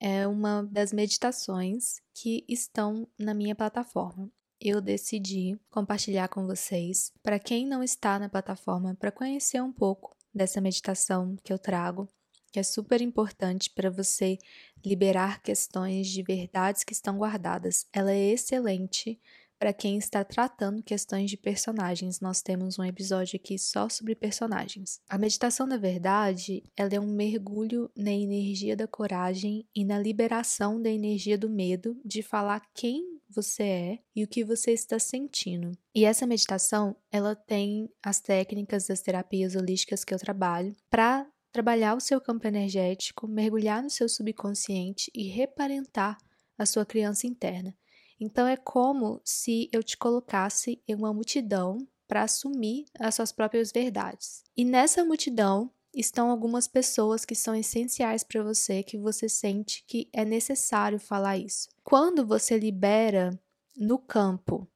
é uma das meditações que estão na minha plataforma. Eu decidi compartilhar com vocês, para quem não está na plataforma, para conhecer um pouco dessa meditação que eu trago, que é super importante para você liberar questões de verdades que estão guardadas. Ela é excelente para quem está tratando questões de personagens. Nós temos um episódio aqui só sobre personagens. A meditação da verdade, ela é um mergulho na energia da coragem e na liberação da energia do medo de falar quem você é e o que você está sentindo. E essa meditação, ela tem as técnicas das terapias holísticas que eu trabalho para trabalhar o seu campo energético, mergulhar no seu subconsciente e reparentar a sua criança interna. Então é como se eu te colocasse em uma multidão para assumir as suas próprias verdades. E nessa multidão estão algumas pessoas que são essenciais para você, que você sente que é necessário falar isso. Quando você libera no campo,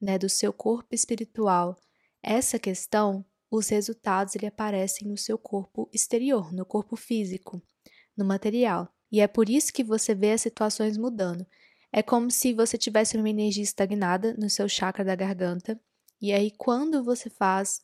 né, do seu corpo espiritual, essa questão, os resultados ele aparecem no seu corpo exterior, no corpo físico, no material. E é por isso que você vê as situações mudando. É como se você tivesse uma energia estagnada no seu chakra da garganta, e aí quando você faz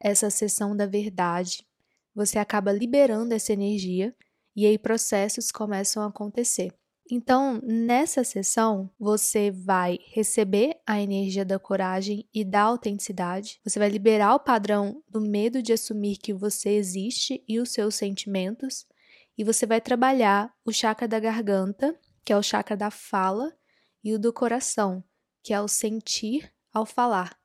essa sessão da verdade, você acaba liberando essa energia e aí processos começam a acontecer. Então, nessa sessão, você vai receber a energia da coragem e da autenticidade. Você vai liberar o padrão do medo de assumir que você existe e os seus sentimentos. E você vai trabalhar o chakra da garganta que é o chakra da fala, e o do coração, que é o sentir ao falar.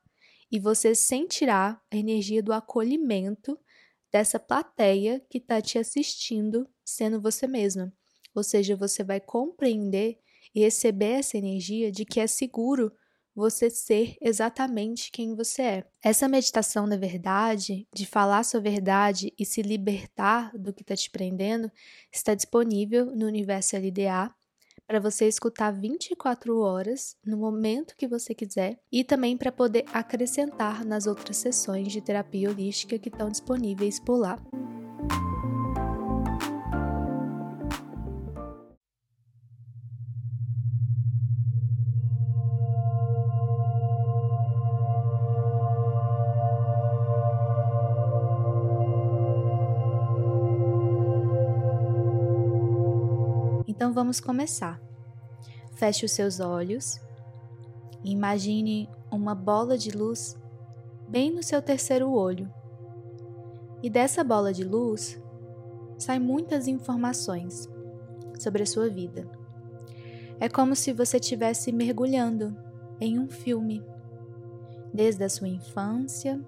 E você sentirá a energia do acolhimento dessa plateia que está te assistindo sendo você mesma. Ou seja, você vai compreender e receber essa energia de que é seguro você ser exatamente quem você é. Essa meditação da verdade, de falar sua verdade e se libertar do que está te prendendo, está disponível no Universo LDA para você escutar 24 horas no momento que você quiser e também para poder acrescentar nas outras sessões de terapia holística que estão disponíveis por lá. Vamos começar. Feche os seus olhos e imagine uma bola de luz bem no seu terceiro olho. E dessa bola de luz saem muitas informações sobre a sua vida. É como se você estivesse mergulhando em um filme, desde a sua infância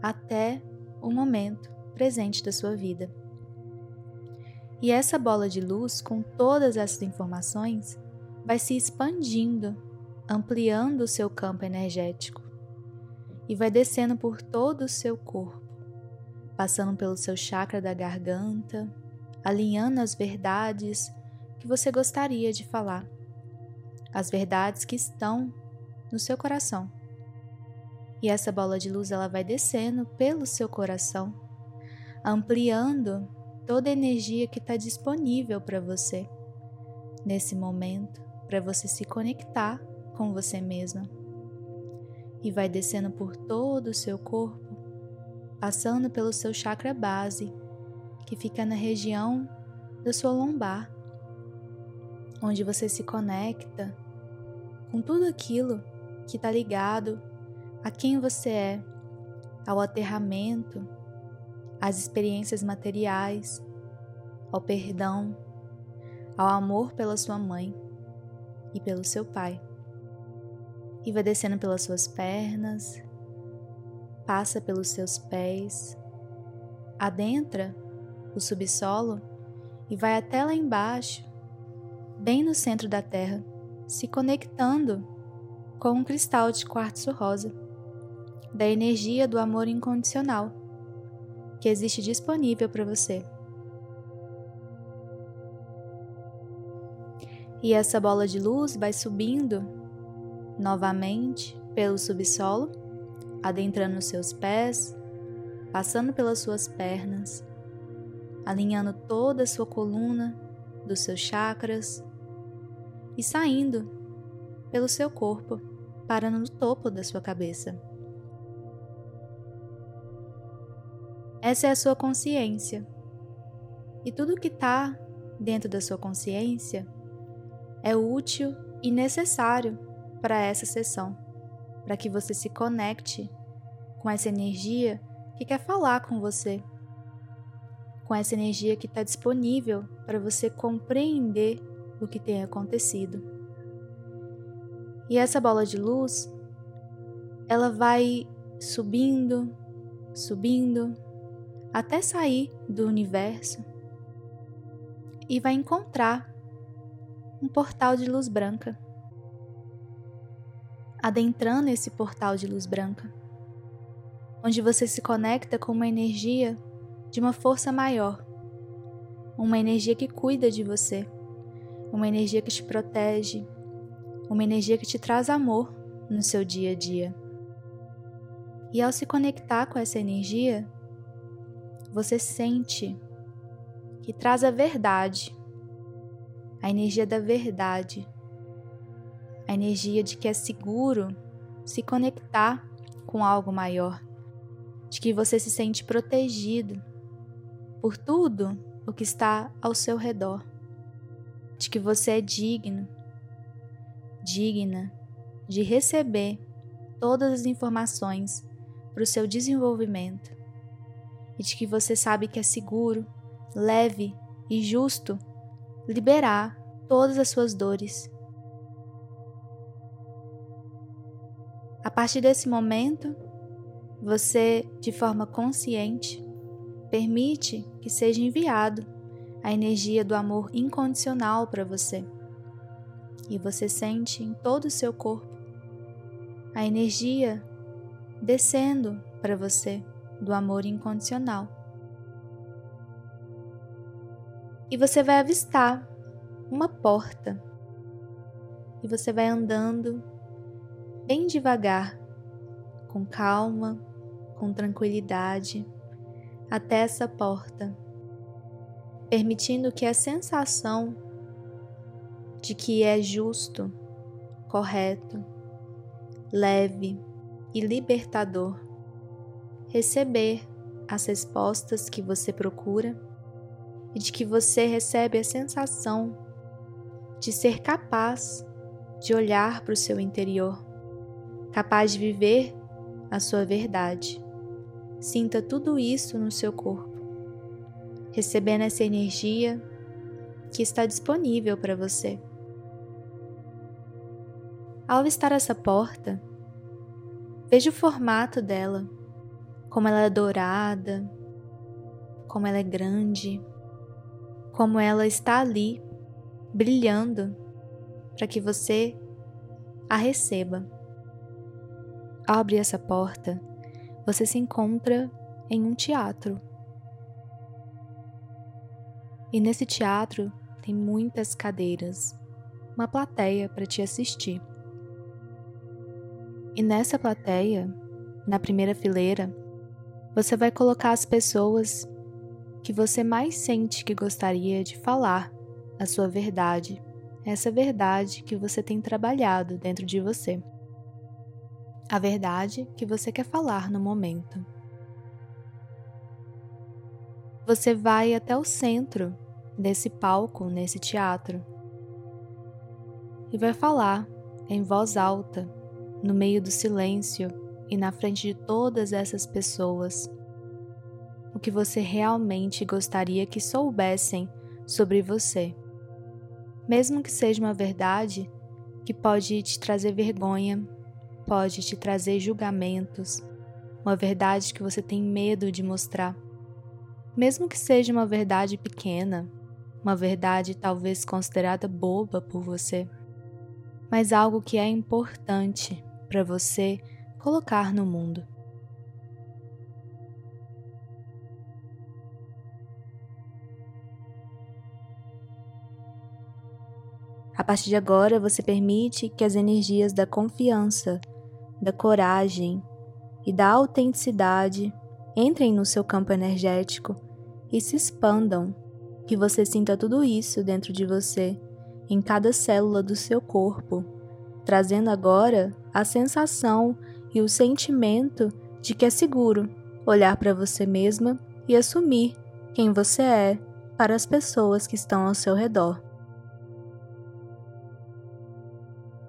até o momento presente da sua vida. E essa bola de luz, com todas essas informações, vai se expandindo, ampliando o seu campo energético e vai descendo por todo o seu corpo, passando pelo seu chakra da garganta, alinhando as verdades que você gostaria de falar, as verdades que estão no seu coração. E essa bola de luz ela vai descendo pelo seu coração, ampliando toda a energia que está disponível para você nesse momento, para você se conectar com você mesma. E vai descendo por todo o seu corpo, passando pelo seu chakra base, que fica na região da sua lombar, onde você se conecta com tudo aquilo que está ligado a quem você é, ao aterramento, às experiências materiais, ao perdão, ao amor pela sua mãe e pelo seu pai. E vai descendo pelas suas pernas, passa pelos seus pés, adentra o subsolo e vai até lá embaixo, bem no centro da Terra, se conectando com um cristal de quartzo rosa, da energia do amor incondicional que existe disponível para você. E essa bola de luz vai subindo novamente pelo subsolo, adentrando os seus pés, passando pelas suas pernas, alinhando toda a sua coluna, dos seus chakras e saindo pelo seu corpo, parando no topo da sua cabeça. Essa é a sua consciência. E tudo que está dentro da sua consciência é útil e necessário para essa sessão, para que você se conecte com essa energia que quer falar com você, com essa energia que está disponível para você compreender o que tem acontecido. E essa bola de luz, ela vai subindo, subindo, até sair do universo e vai encontrar um portal de luz branca. Adentrando esse portal de luz branca, onde você se conecta com uma energia de uma força maior, uma energia que cuida de você, uma energia que te protege, uma energia que te traz amor no seu dia a dia. E ao se conectar com essa energia, você sente que traz a verdade a energia da verdade, a energia de que é seguro se conectar com algo maior, de que você se sente protegido por tudo o que está ao seu redor, de que você é digno, digna de receber todas as informações para o seu desenvolvimento e de que você sabe que é seguro, leve e justo liberar todas as suas dores. A partir desse momento, você, de forma consciente, permite que seja enviado a energia do amor incondicional para você. E você sente em todo o seu corpo a energia descendo para você do amor incondicional. e você vai avistar uma porta. E você vai andando bem devagar, com calma, com tranquilidade, até essa porta, permitindo que a sensação de que é justo, correto, leve e libertador receber as respostas que você procura e de que você recebe a sensação de ser capaz de olhar para o seu interior, capaz de viver a sua verdade. Sinta tudo isso no seu corpo, recebendo essa energia que está disponível para você. Ao avistar essa porta, veja o formato dela, como ela é dourada, como ela é grande como ela está ali, brilhando, para que você a receba. Ao abrir essa porta, você se encontra em um teatro. E nesse teatro tem muitas cadeiras, uma plateia para te assistir. E nessa plateia, na primeira fileira, você vai colocar as pessoas que você mais sente que gostaria de falar, a sua verdade, essa verdade que você tem trabalhado dentro de você. A verdade que você quer falar no momento. Você vai até o centro desse palco, nesse teatro, e vai falar em voz alta, no meio do silêncio e na frente de todas essas pessoas, o que você realmente gostaria que soubessem sobre você. Mesmo que seja uma verdade que pode te trazer vergonha, pode te trazer julgamentos, uma verdade que você tem medo de mostrar. Mesmo que seja uma verdade pequena, uma verdade talvez considerada boba por você, mas algo que é importante para você colocar no mundo. A partir de agora, você permite que as energias da confiança, da coragem e da autenticidade entrem no seu campo energético e se expandam, que você sinta tudo isso dentro de você, em cada célula do seu corpo, trazendo agora a sensação e o sentimento de que é seguro olhar para você mesma e assumir quem você é para as pessoas que estão ao seu redor.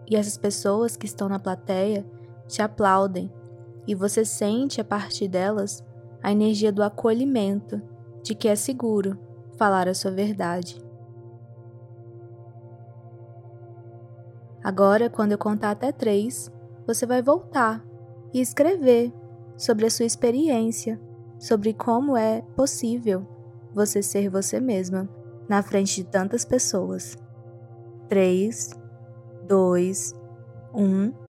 E essas pessoas que estão na plateia te aplaudem, e você sente a partir delas a energia do acolhimento, de que é seguro falar a sua verdade. Agora, quando eu contar até três, você vai voltar e escrever sobre a sua experiência, sobre como é possível você ser você mesma na frente de tantas pessoas. 3, 2, 1